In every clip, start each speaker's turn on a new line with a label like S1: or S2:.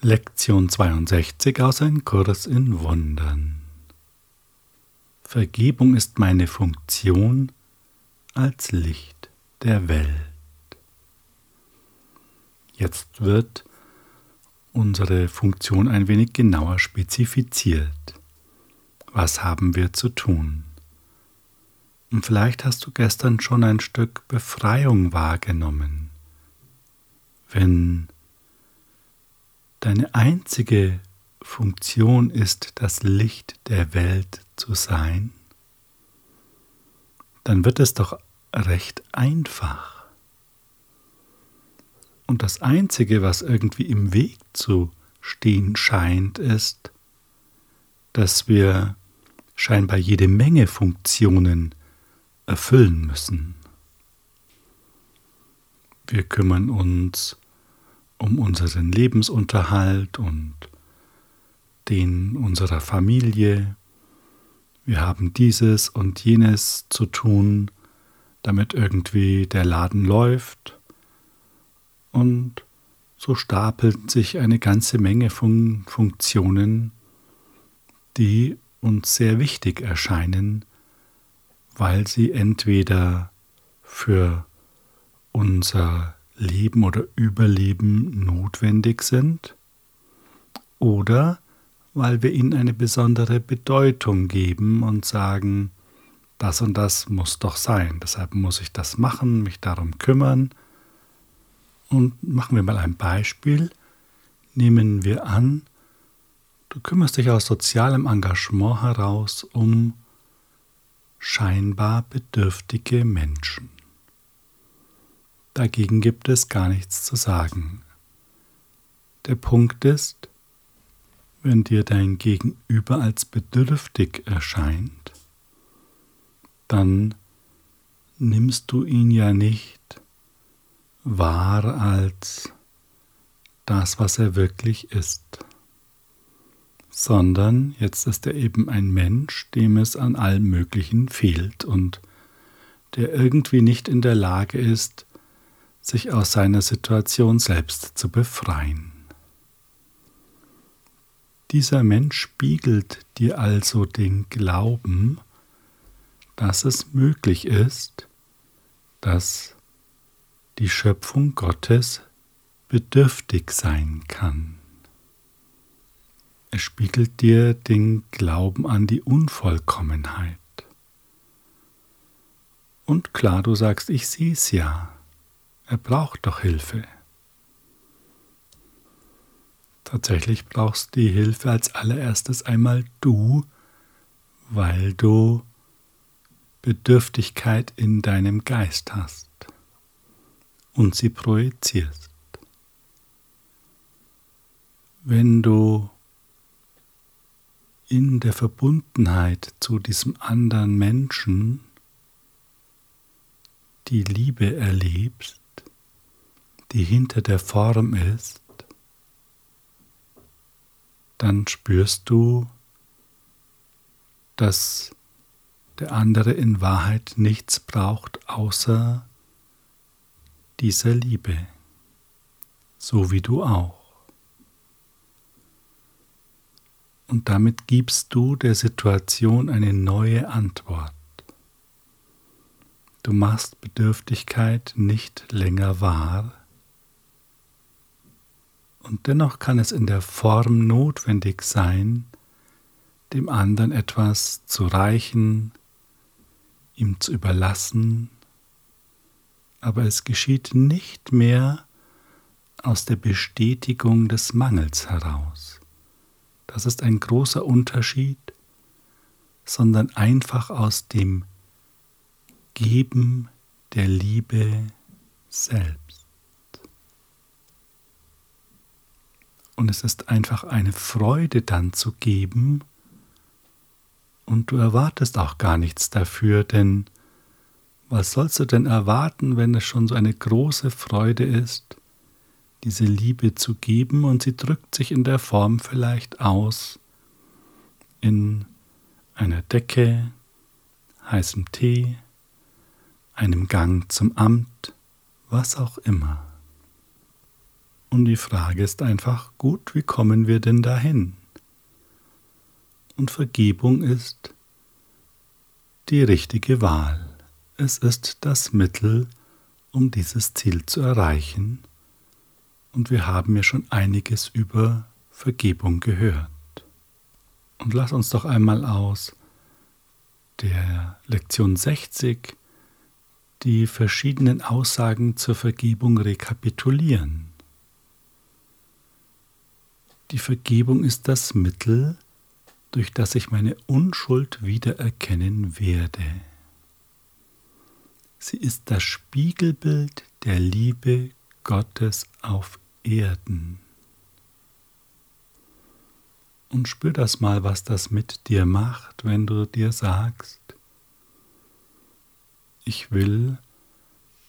S1: Lektion 62 aus Ein Kurs in Wundern. Vergebung ist meine Funktion als Licht der Welt. Jetzt wird unsere Funktion ein wenig genauer spezifiziert. Was haben wir zu tun? Und vielleicht hast du gestern schon ein Stück Befreiung wahrgenommen. Wenn Deine einzige Funktion ist, das Licht der Welt zu sein, dann wird es doch recht einfach. Und das Einzige, was irgendwie im Weg zu stehen scheint, ist, dass wir scheinbar jede Menge Funktionen erfüllen müssen. Wir kümmern uns um unseren Lebensunterhalt und den unserer Familie. Wir haben dieses und jenes zu tun, damit irgendwie der Laden läuft. Und so stapeln sich eine ganze Menge von Funktionen, die uns sehr wichtig erscheinen, weil sie entweder für unser Leben oder Überleben notwendig sind oder weil wir ihnen eine besondere Bedeutung geben und sagen, das und das muss doch sein, deshalb muss ich das machen, mich darum kümmern. Und machen wir mal ein Beispiel. Nehmen wir an, du kümmerst dich aus sozialem Engagement heraus um scheinbar bedürftige Menschen. Dagegen gibt es gar nichts zu sagen. Der Punkt ist, wenn dir dein Gegenüber als bedürftig erscheint, dann nimmst du ihn ja nicht wahr als das, was er wirklich ist, sondern jetzt ist er eben ein Mensch, dem es an allem Möglichen fehlt und der irgendwie nicht in der Lage ist, sich aus seiner Situation selbst zu befreien. Dieser Mensch spiegelt dir also den Glauben, dass es möglich ist, dass die Schöpfung Gottes bedürftig sein kann. Es spiegelt dir den Glauben an die Unvollkommenheit. Und klar, du sagst, ich sehe es ja. Er braucht doch Hilfe. Tatsächlich brauchst die Hilfe als allererstes einmal du, weil du Bedürftigkeit in deinem Geist hast und sie projizierst. Wenn du in der Verbundenheit zu diesem anderen Menschen die Liebe erlebst, die hinter der Form ist, dann spürst du, dass der andere in Wahrheit nichts braucht außer dieser Liebe, so wie du auch. Und damit gibst du der Situation eine neue Antwort. Du machst Bedürftigkeit nicht länger wahr, und dennoch kann es in der Form notwendig sein, dem anderen etwas zu reichen, ihm zu überlassen, aber es geschieht nicht mehr aus der Bestätigung des Mangels heraus. Das ist ein großer Unterschied, sondern einfach aus dem Geben der Liebe selbst. Und es ist einfach eine Freude dann zu geben. Und du erwartest auch gar nichts dafür, denn was sollst du denn erwarten, wenn es schon so eine große Freude ist, diese Liebe zu geben und sie drückt sich in der Form vielleicht aus, in einer Decke, heißem Tee, einem Gang zum Amt, was auch immer. Und die Frage ist einfach, gut, wie kommen wir denn dahin? Und Vergebung ist die richtige Wahl. Es ist das Mittel, um dieses Ziel zu erreichen. Und wir haben ja schon einiges über Vergebung gehört. Und lass uns doch einmal aus der Lektion 60 die verschiedenen Aussagen zur Vergebung rekapitulieren. Die Vergebung ist das Mittel, durch das ich meine Unschuld wiedererkennen werde. Sie ist das Spiegelbild der Liebe Gottes auf Erden. Und spür das mal, was das mit dir macht, wenn du dir sagst, ich will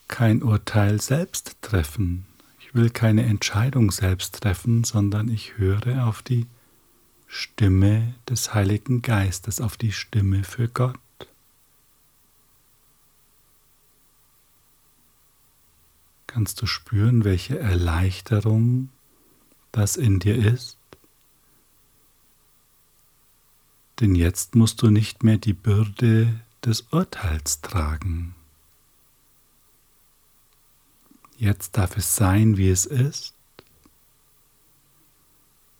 S1: kein Urteil selbst treffen, ich will keine Entscheidung selbst treffen, sondern ich höre auf die Stimme des Heiligen Geistes, auf die Stimme für Gott. Kannst du spüren, welche Erleichterung das in dir ist? Denn jetzt musst du nicht mehr die Bürde des Urteils tragen. Jetzt darf es sein, wie es ist,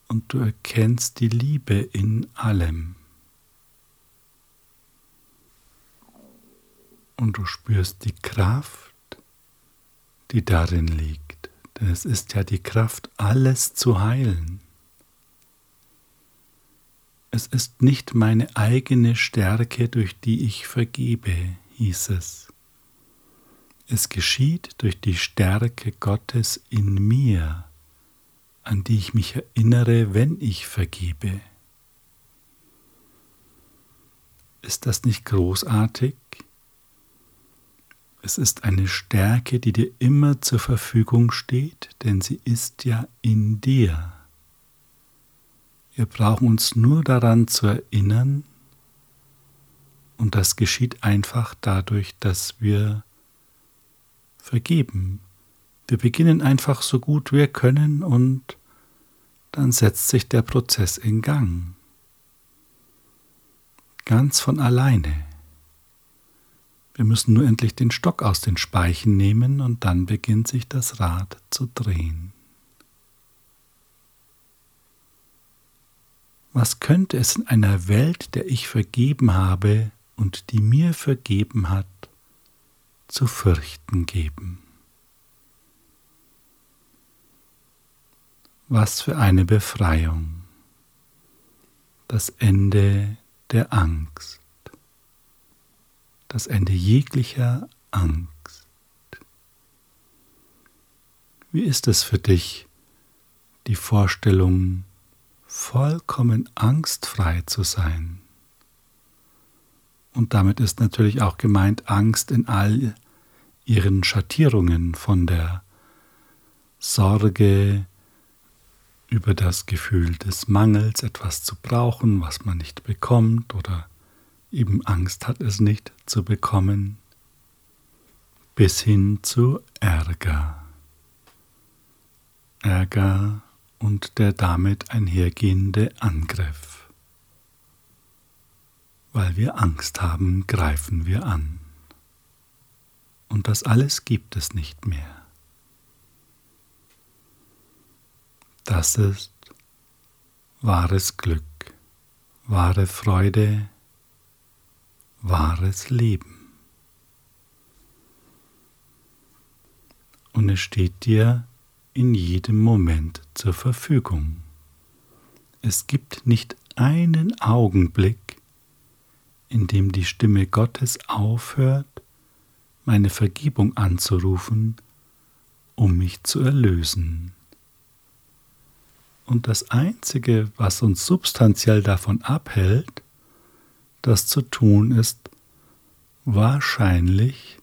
S1: und du erkennst die Liebe in allem. Und du spürst die Kraft, die darin liegt, denn es ist ja die Kraft, alles zu heilen. Es ist nicht meine eigene Stärke, durch die ich vergebe, hieß es. Es geschieht durch die Stärke Gottes in mir, an die ich mich erinnere, wenn ich vergebe. Ist das nicht großartig? Es ist eine Stärke, die dir immer zur Verfügung steht, denn sie ist ja in dir. Wir brauchen uns nur daran zu erinnern und das geschieht einfach dadurch, dass wir vergeben. Wir beginnen einfach so gut wir können und dann setzt sich der Prozess in Gang. Ganz von alleine. Wir müssen nur endlich den Stock aus den Speichen nehmen und dann beginnt sich das Rad zu drehen. Was könnte es in einer Welt, der ich vergeben habe und die mir vergeben hat, zu fürchten geben? Was für eine Befreiung. Das Ende der Angst. Das Ende jeglicher Angst. Wie ist es für dich, die Vorstellung, vollkommen angstfrei zu sein. Und damit ist natürlich auch gemeint Angst in all ihren Schattierungen von der Sorge über das Gefühl des Mangels, etwas zu brauchen, was man nicht bekommt oder eben Angst hat, es nicht zu bekommen, bis hin zu Ärger. Ärger und der damit einhergehende Angriff. Weil wir Angst haben, greifen wir an. Und das alles gibt es nicht mehr. Das ist wahres Glück, wahre Freude, wahres Leben. Und es steht dir in jedem Moment zur Verfügung. Es gibt nicht einen Augenblick, in dem die Stimme Gottes aufhört, meine Vergebung anzurufen, um mich zu erlösen. Und das Einzige, was uns substanziell davon abhält, das zu tun, ist wahrscheinlich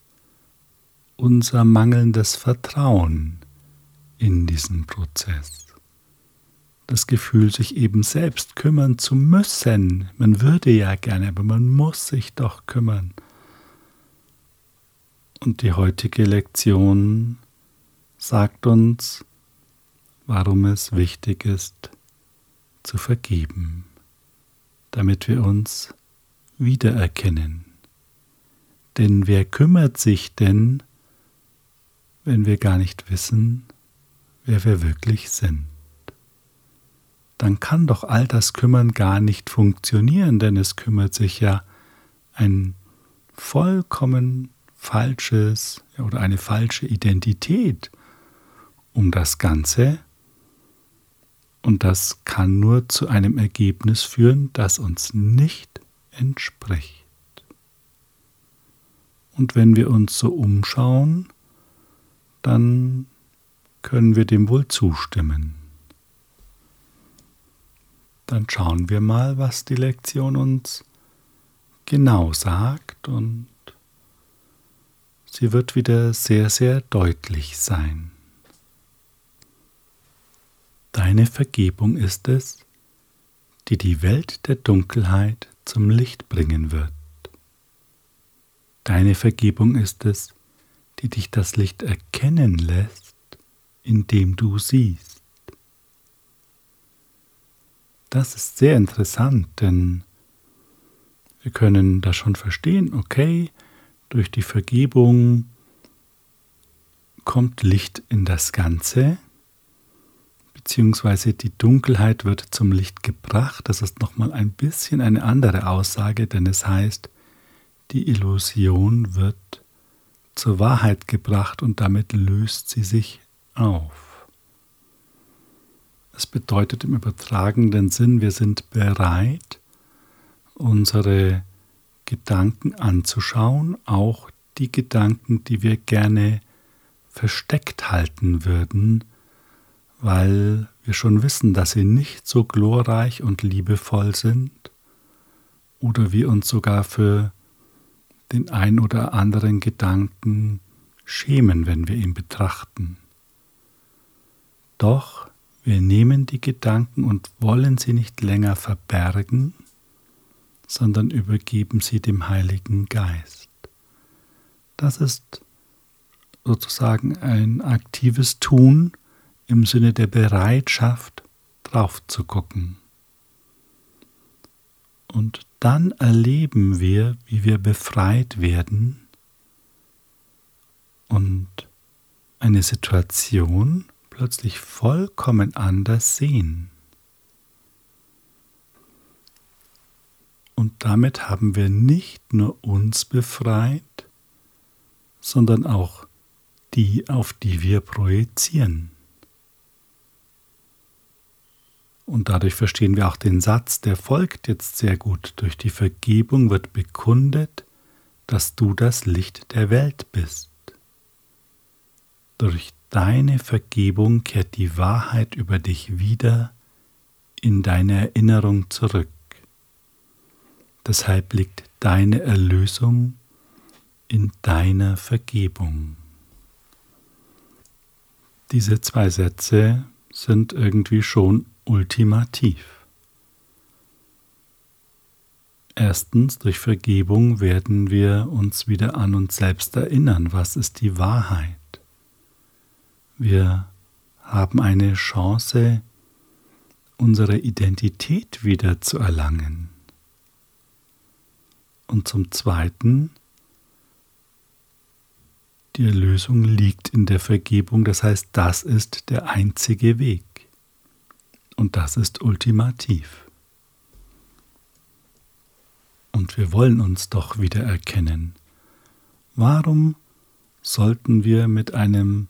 S1: unser mangelndes Vertrauen in diesem Prozess. Das Gefühl, sich eben selbst kümmern zu müssen. Man würde ja gerne, aber man muss sich doch kümmern. Und die heutige Lektion sagt uns, warum es wichtig ist, zu vergeben, damit wir uns wiedererkennen. Denn wer kümmert sich denn, wenn wir gar nicht wissen, wer wir wirklich sind? Dann kann doch all das Kümmern gar nicht funktionieren, denn es kümmert sich ja ein vollkommen falsches oder eine falsche Identität um das Ganze. Und das kann nur zu einem Ergebnis führen, das uns nicht entspricht. Und wenn wir uns so umschauen, dann können wir dem wohl zustimmen. Dann schauen wir mal, was die Lektion uns genau sagt und sie wird wieder sehr, sehr deutlich sein. Deine Vergebung ist es, die die Welt der Dunkelheit zum Licht bringen wird. Deine Vergebung ist es, die dich das Licht erkennen lässt, indem du siehst. Das ist sehr interessant, denn wir können da schon verstehen, okay, durch die Vergebung kommt Licht in das Ganze, beziehungsweise die Dunkelheit wird zum Licht gebracht. Das ist nochmal ein bisschen eine andere Aussage, denn es heißt, die Illusion wird zur Wahrheit gebracht und damit löst sie sich auf. Es bedeutet im übertragenen Sinn, wir sind bereit, unsere Gedanken anzuschauen, auch die Gedanken, die wir gerne versteckt halten würden, weil wir schon wissen, dass sie nicht so glorreich und liebevoll sind, oder wir uns sogar für den ein oder anderen Gedanken schämen, wenn wir ihn betrachten. Doch wir nehmen die Gedanken und wollen sie nicht länger verbergen, sondern übergeben sie dem Heiligen Geist. Das ist sozusagen ein aktives Tun im Sinne der Bereitschaft, drauf zu gucken. Und dann erleben wir, wie wir befreit werden und eine Situation plötzlich vollkommen anders sehen. Und damit haben wir nicht nur uns befreit, sondern auch die, auf die wir projizieren. Und dadurch verstehen wir auch den Satz, der folgt jetzt sehr gut. Durch die Vergebung wird bekundet, dass du das Licht der Welt bist. Durch deine Vergebung kehrt die Wahrheit über dich wieder in deine Erinnerung zurück. Deshalb liegt deine Erlösung in deiner Vergebung. Diese zwei Sätze sind irgendwie schon ultimativ. Erstens, durch Vergebung werden wir uns wieder an uns selbst erinnern, was ist die Wahrheit. Wir haben eine Chance, unsere Identität wieder zu erlangen. Und zum Zweiten, die Erlösung liegt in der Vergebung, das heißt, das ist der einzige Weg. Und das ist ultimativ. Und wir wollen uns doch wieder erkennen. Warum sollten wir mit einem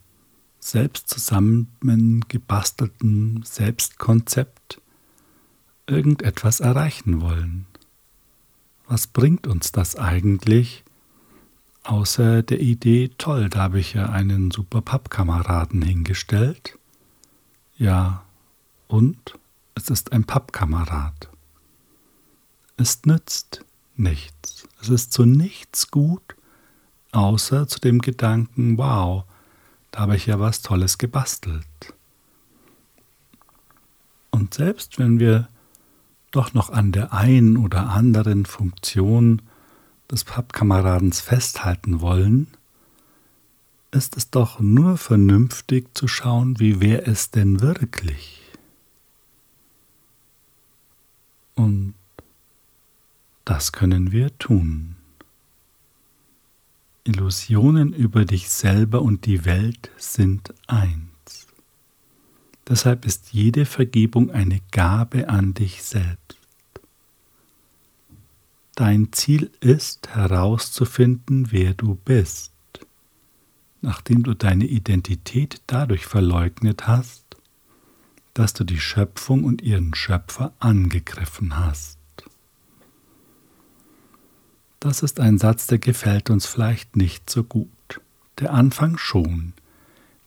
S1: selbst zusammengebastelten Selbstkonzept irgendetwas erreichen wollen? Was bringt uns das eigentlich, außer der Idee, toll, da habe ich ja einen super Pappkameraden hingestellt? Ja, und es ist ein Pappkamerad. Es nützt nichts. Es ist zu nichts gut, außer zu dem Gedanken, wow, da habe ich ja was Tolles gebastelt. Und selbst wenn wir doch noch an der einen oder anderen Funktion des Pappkameradens festhalten wollen, ist es doch nur vernünftig zu schauen, wie wäre es denn wirklich. Und das können wir tun. Illusionen über dich selber und die Welt sind eins. Deshalb ist jede Vergebung eine Gabe an dich selbst. Dein Ziel ist herauszufinden, wer du bist, nachdem du deine Identität dadurch verleugnet hast, dass du die Schöpfung und ihren Schöpfer angegriffen hast. Das ist ein Satz, der gefällt uns vielleicht nicht so gut. Der Anfang schon.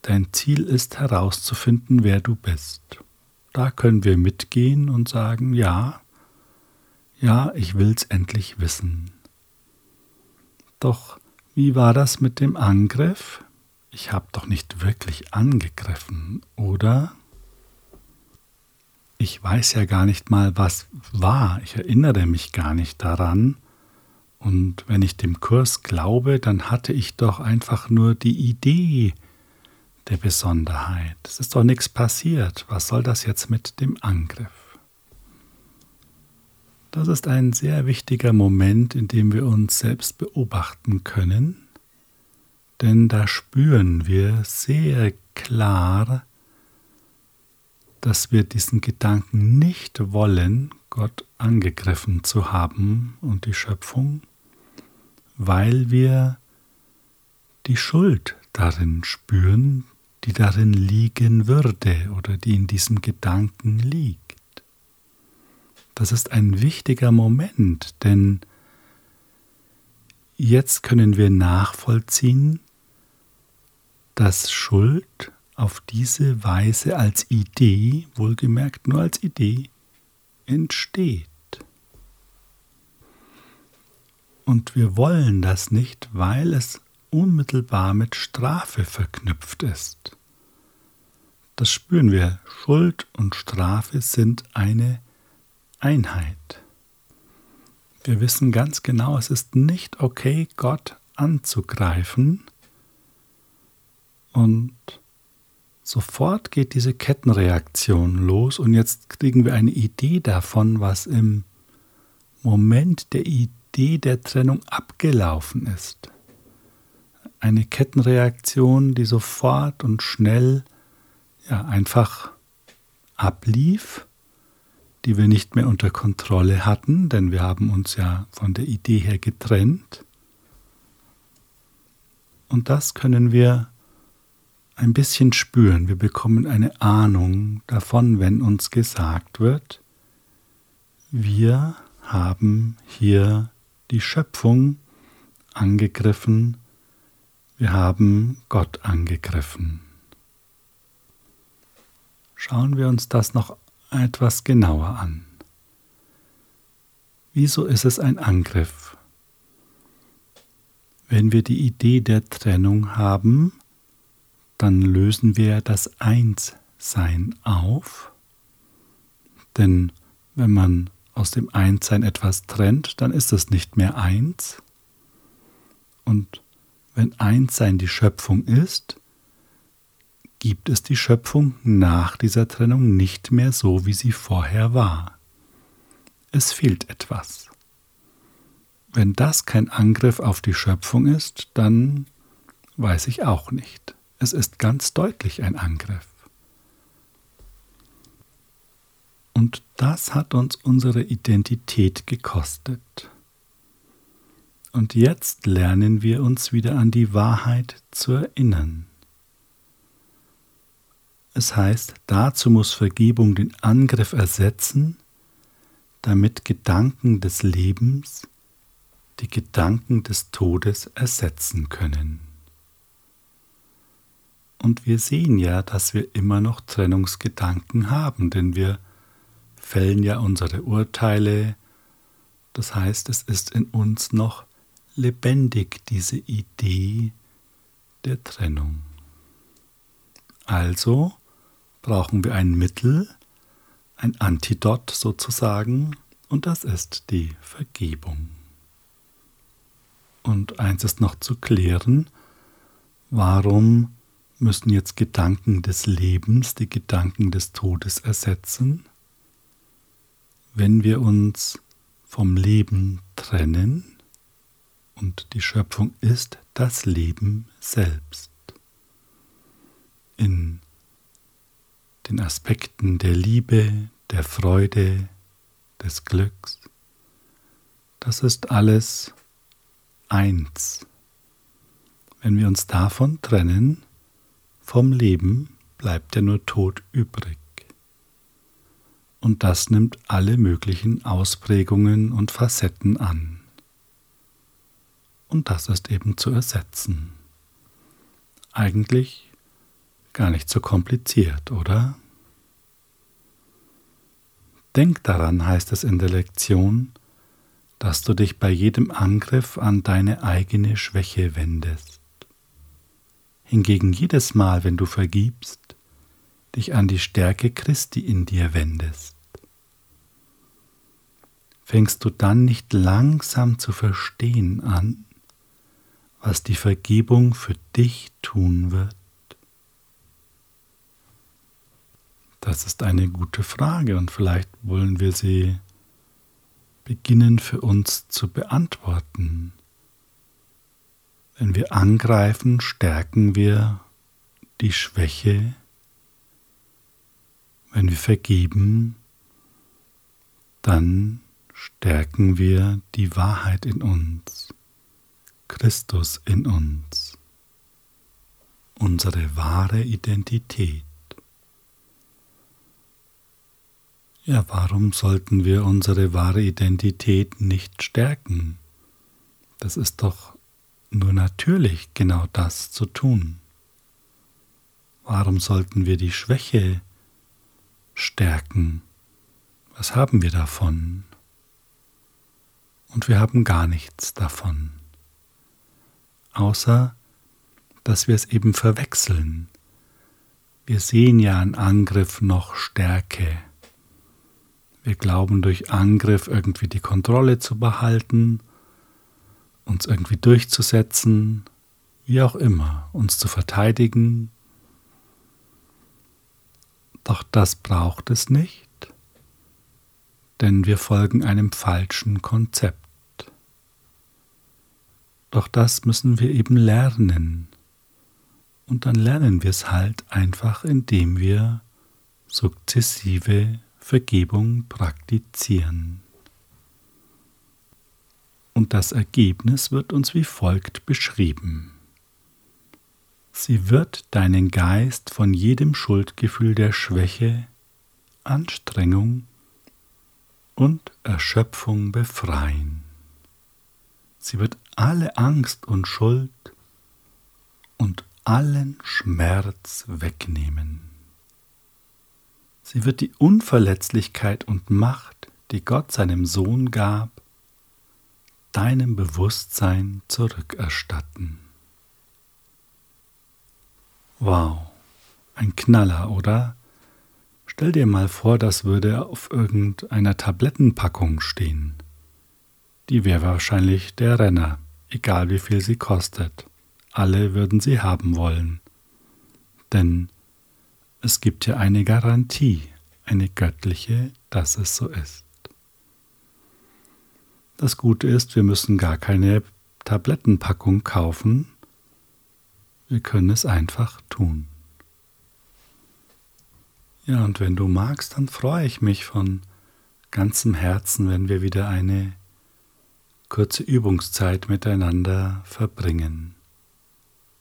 S1: Dein Ziel ist herauszufinden, wer du bist. Da können wir mitgehen und sagen, ja, ja, ich will's endlich wissen. Doch wie war das mit dem Angriff? Ich habe doch nicht wirklich angegriffen, oder? Ich weiß ja gar nicht mal, was war. Ich erinnere mich gar nicht daran. Und wenn ich dem Kurs glaube, dann hatte ich doch einfach nur die Idee der Besonderheit. Es ist doch nichts passiert. Was soll das jetzt mit dem Angriff? Das ist ein sehr wichtiger Moment, in dem wir uns selbst beobachten können, denn da spüren wir sehr klar, dass wir diesen Gedanken nicht wollen, Gott angegriffen zu haben und die Schöpfung, weil wir die Schuld darin spüren, die darin liegen würde oder die in diesem Gedanken liegt. Das ist ein wichtiger Moment, denn jetzt können wir nachvollziehen, dass Schuld auf diese Weise als Idee, wohlgemerkt nur als Idee, entsteht. Und wir wollen das nicht, weil es unmittelbar mit Strafe verknüpft ist. Das spüren wir. Schuld und Strafe sind eine Einheit. Wir wissen ganz genau, es ist nicht okay, Gott anzugreifen. Und sofort geht diese Kettenreaktion los und jetzt kriegen wir eine Idee davon, was im Moment der Idee Idee der Trennung abgelaufen ist. Eine Kettenreaktion, die sofort und schnell ja einfach ablief, die wir nicht mehr unter Kontrolle hatten, denn wir haben uns ja von der Idee her getrennt. Und das können wir ein bisschen spüren. Wir bekommen eine Ahnung davon, wenn uns gesagt wird, wir haben hier die Schöpfung angegriffen, wir haben Gott angegriffen. Schauen wir uns das noch etwas genauer an. Wieso ist es ein Angriff? Wenn wir die Idee der Trennung haben, dann lösen wir das Einssein auf, denn wenn man aus dem Einssein etwas trennt, dann ist es nicht mehr eins. Und wenn Einssein die Schöpfung ist, gibt es die Schöpfung nach dieser Trennung nicht mehr so, wie sie vorher war. Es fehlt etwas. Wenn das kein Angriff auf die Schöpfung ist, dann weiß ich auch nicht. Es ist ganz deutlich ein Angriff. Und das hat uns unsere Identität gekostet. Und jetzt lernen wir uns wieder an die Wahrheit zu erinnern. Es heißt, dazu muss Vergebung den Angriff ersetzen, damit Gedanken des Lebens die Gedanken des Todes ersetzen können. Und wir sehen ja, dass wir immer noch Trennungsgedanken haben, denn wir fällen ja unsere Urteile. Das heißt, es ist in uns noch lebendig, diese Idee der Trennung. Also brauchen wir ein Mittel, ein Antidot sozusagen, und das ist die Vergebung. Und eins ist noch zu klären, Warum müssen jetzt Gedanken des Lebens die Gedanken des Todes ersetzen? Wenn wir uns vom Leben trennen und die Schöpfung ist das Leben selbst. In den Aspekten der Liebe, der Freude, des Glücks, das ist alles eins. Wenn wir uns davon trennen, vom Leben bleibt ja nur Tod übrig. Und das nimmt alle möglichen Ausprägungen und Facetten an. Und das ist eben zu ersetzen. Eigentlich gar nicht so kompliziert, oder? Denk daran, heißt es in der Lektion, dass du dich bei jedem Angriff an deine eigene Schwäche wendest. Hingegen jedes Mal, wenn du vergibst, dich an die Stärke Christi in dir wendest. Fängst du dann nicht langsam zu verstehen an, was die Vergebung für dich tun wird? Das ist eine gute Frage und vielleicht wollen wir sie beginnen für uns zu beantworten. Wenn wir angreifen, stärken wir die Schwäche. Wenn wir vergeben, dann stärken wir die Wahrheit in uns, Christus in uns, unsere wahre Identität. Ja, warum sollten wir unsere wahre Identität nicht stärken? Das ist doch nur natürlich, genau das zu tun. Warum sollten wir die Schwäche stärken? Was haben wir davon? Und wir haben gar nichts davon, außer dass wir es eben verwechseln. Wir sehen ja an Angriff noch Stärke wir glauben durch Angriff irgendwie die Kontrolle zu behalten, uns irgendwie durchzusetzen, wie auch immer, uns zu verteidigen. Doch das braucht es nicht, denn wir folgen einem falschen Konzept. Doch das müssen wir eben lernen. Und dann lernen wir es halt einfach, indem wir sukzessive Vergebung praktizieren. Und das Ergebnis wird uns wie folgt beschrieben. Sie wird deinen Geist von jedem Schuldgefühl der Schwäche, Anstrengung und Erschöpfung befreien. Sie wird alle Angst und Schuld und allen Schmerz wegnehmen. Sie wird die Unverletzlichkeit und Macht, die Gott seinem Sohn gab, deinem Bewusstsein zurückerstatten. Wow, ein Knaller, oder? Stell dir mal vor, das würde auf irgendeiner Tablettenpackung stehen. Die wäre wahrscheinlich der Renner, egal wie viel sie kostet. Alle würden sie haben wollen. Denn es gibt ja eine Garantie, eine göttliche, dass es so ist. Das Gute ist, wir müssen gar keine Tablettenpackung kaufen, wir können es einfach tun. Ja, und wenn du magst, dann freue ich mich von ganzem Herzen, wenn wir wieder eine kurze Übungszeit miteinander verbringen,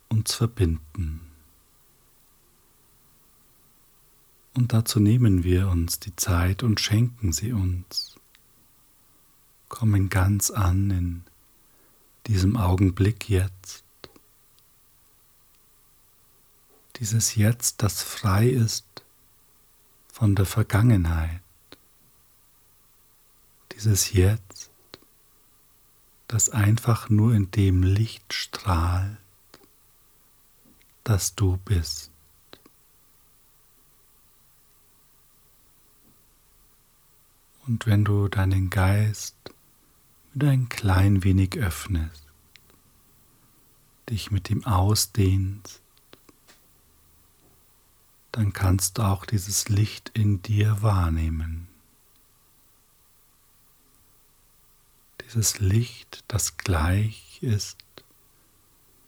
S1: uns verbinden. Und dazu nehmen wir uns die Zeit und schenken sie uns. Kommen ganz an in diesem Augenblick jetzt. Dieses Jetzt, das frei ist von der Vergangenheit. Dieses Jetzt, das einfach nur in dem Licht strahlt, das du bist. Und wenn du deinen Geist wieder ein klein wenig öffnest, dich mit ihm ausdehnst, dann kannst du auch dieses Licht in dir wahrnehmen. Dieses Licht, das gleich ist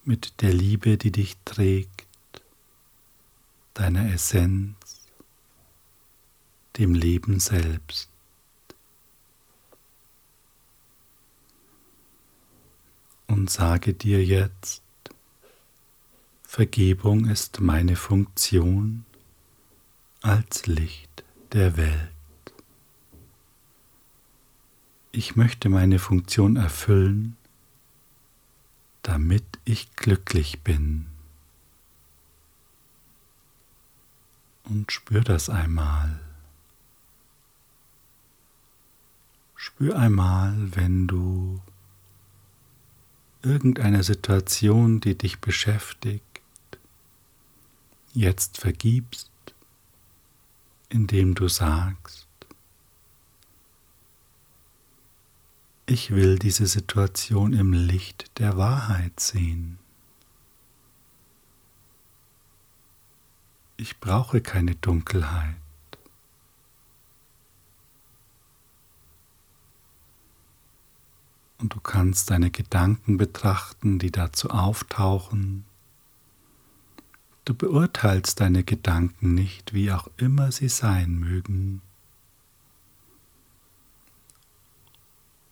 S1: mit der Liebe, die dich trägt, deiner Essenz, dem Leben selbst. Und sage dir jetzt, Vergebung ist meine Funktion als Licht der Welt. Ich möchte meine Funktion erfüllen, damit ich glücklich bin. Und spür das einmal. Spür einmal, wenn du irgendeine Situation, die dich beschäftigt, jetzt vergibst, indem du sagst, ich will diese Situation im Licht der Wahrheit sehen. Ich brauche keine Dunkelheit. Und du kannst deine Gedanken betrachten, die dazu auftauchen. Du beurteilst deine Gedanken nicht, wie auch immer sie sein mögen.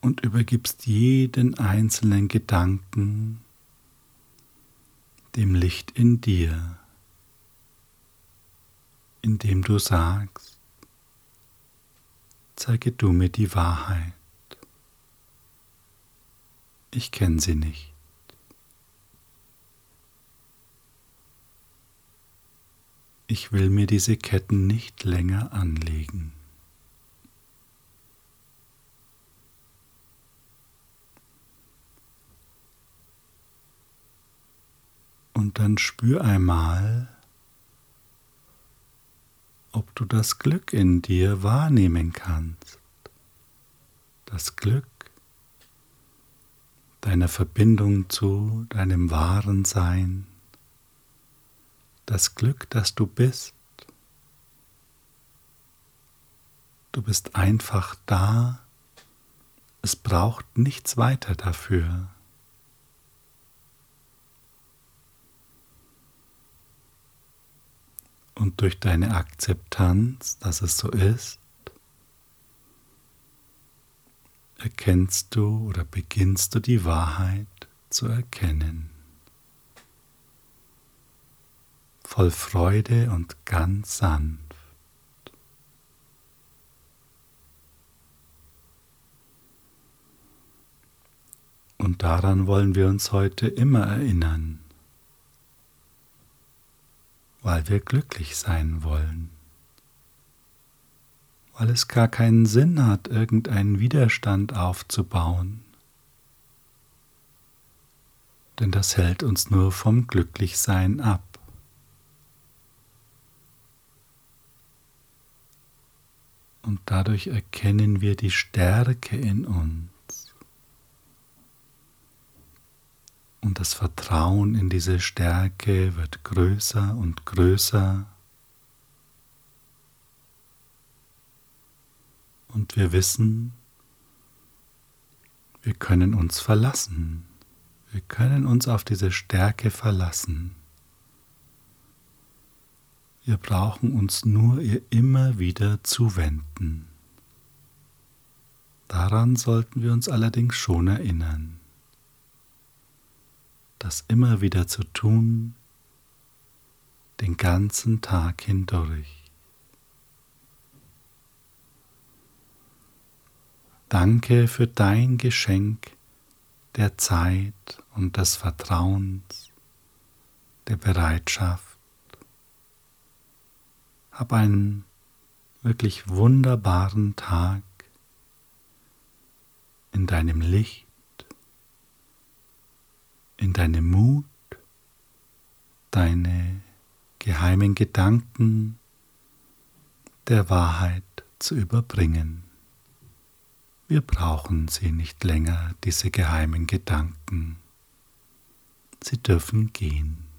S1: Und übergibst jeden einzelnen Gedanken dem Licht in dir, indem du sagst, zeige du mir die Wahrheit ich kenne sie nicht. Ich will mir diese Ketten nicht länger anlegen. Und dann spür einmal, ob du das Glück in dir wahrnehmen kannst. Das Glück, deiner Verbindung zu deinem wahren Sein, das Glück, das du bist. Du bist einfach da, es braucht nichts weiter dafür. Und durch deine Akzeptanz, dass es so ist, erkennst du oder beginnst du die Wahrheit zu erkennen. Voll Freude und ganz sanft. Und daran wollen wir uns heute immer erinnern, weil wir glücklich sein wollen weil es gar keinen Sinn hat, irgendeinen Widerstand aufzubauen. Denn das hält uns nur vom Glücklichsein ab. Und dadurch erkennen wir die Stärke in uns. Und das Vertrauen in diese Stärke wird größer und größer. Und wir wissen, wir können uns verlassen. Wir können uns auf diese Stärke verlassen. Wir brauchen uns nur ihr immer wieder zuwenden. Daran sollten wir uns allerdings schon erinnern. Das immer wieder zu tun, den ganzen Tag hindurch. Danke für dein Geschenk der Zeit und des Vertrauens, der Bereitschaft. Hab einen wirklich wunderbaren Tag in deinem Licht, in deinem Mut, deine geheimen Gedanken der Wahrheit zu überbringen. Wir brauchen sie nicht länger, diese geheimen Gedanken. Sie dürfen gehen.